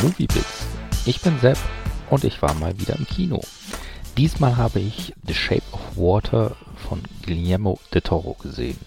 Moviebits. Ich bin Sepp und ich war mal wieder im Kino. Diesmal habe ich The Shape of Water von Guillermo de Toro gesehen.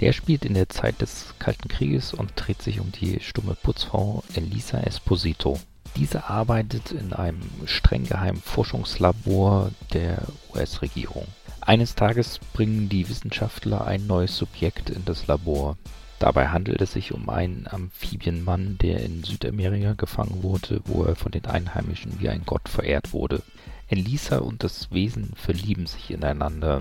Der spielt in der Zeit des Kalten Krieges und dreht sich um die stumme Putzfrau Elisa Esposito. Diese arbeitet in einem streng geheimen Forschungslabor der US-Regierung. Eines Tages bringen die Wissenschaftler ein neues Subjekt in das Labor. Dabei handelt es sich um einen Amphibienmann, der in Südamerika gefangen wurde, wo er von den Einheimischen wie ein Gott verehrt wurde. Elisa und das Wesen verlieben sich ineinander.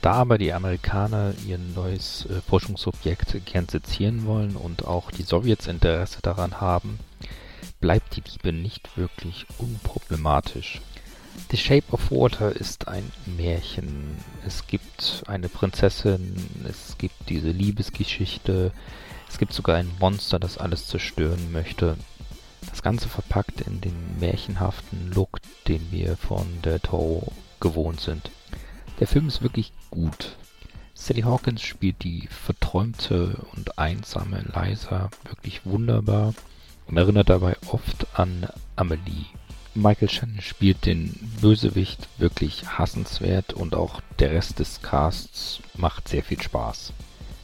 Da aber die Amerikaner ihr neues äh, Forschungsobjekt gern sezieren wollen und auch die Sowjets Interesse daran haben, bleibt die Liebe nicht wirklich unproblematisch. The Shape of Water ist ein Märchen. Es gibt eine Prinzessin, es gibt diese Liebesgeschichte, es gibt sogar ein Monster, das alles zerstören möchte. Das Ganze verpackt in den märchenhaften Look, den wir von der Toro gewohnt sind. Der Film ist wirklich gut. Sally Hawkins spielt die verträumte und einsame Liza wirklich wunderbar und erinnert dabei oft an Amelie. Michael Shannon spielt den Bösewicht wirklich hassenswert und auch der Rest des Casts macht sehr viel Spaß.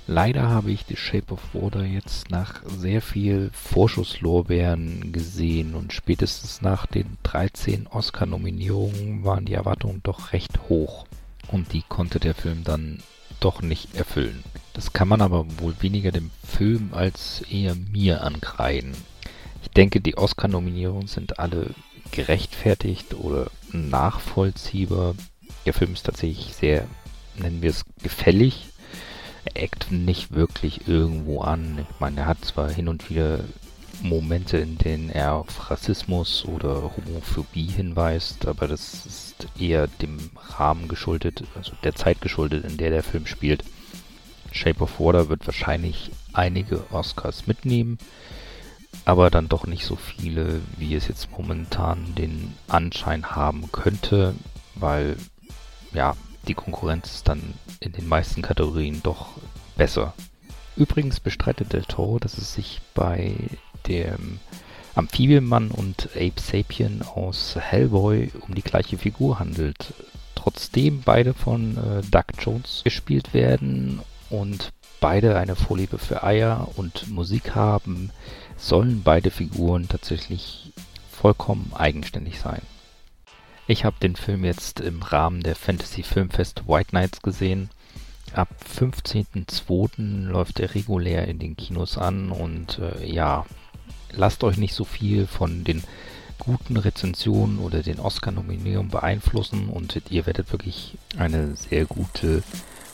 Leider habe ich The Shape of Water jetzt nach sehr viel Vorschusslorbeeren gesehen und spätestens nach den 13 Oscar-Nominierungen waren die Erwartungen doch recht hoch und die konnte der Film dann doch nicht erfüllen. Das kann man aber wohl weniger dem Film als eher mir ankreiden. Ich denke, die Oscar-Nominierungen sind alle gerechtfertigt oder nachvollziehbar. Der Film ist tatsächlich sehr, nennen wir es, gefällig. Er eckt nicht wirklich irgendwo an. Ich meine, er hat zwar hin und wieder Momente, in denen er auf Rassismus oder Homophobie hinweist, aber das ist eher dem Rahmen geschuldet, also der Zeit geschuldet, in der der Film spielt. Shape of Water wird wahrscheinlich einige Oscars mitnehmen aber dann doch nicht so viele, wie es jetzt momentan den Anschein haben könnte, weil ja, die Konkurrenz ist dann in den meisten Kategorien doch besser. Übrigens bestreitet Del Toro, dass es sich bei dem Amphibienmann und Ape Sapien aus Hellboy um die gleiche Figur handelt. Trotzdem beide von äh, Doug Jones gespielt werden und beide eine Vorliebe für Eier und Musik haben, sollen beide Figuren tatsächlich vollkommen eigenständig sein. Ich habe den Film jetzt im Rahmen der Fantasy Filmfest White Nights gesehen. Ab 15.02. läuft er regulär in den Kinos an und äh, ja, lasst euch nicht so viel von den guten Rezensionen oder den Oscar-Nominierungen beeinflussen und ihr werdet wirklich eine sehr gute,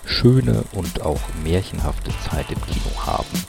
schöne und auch märchenhafte Zeit im Kino haben.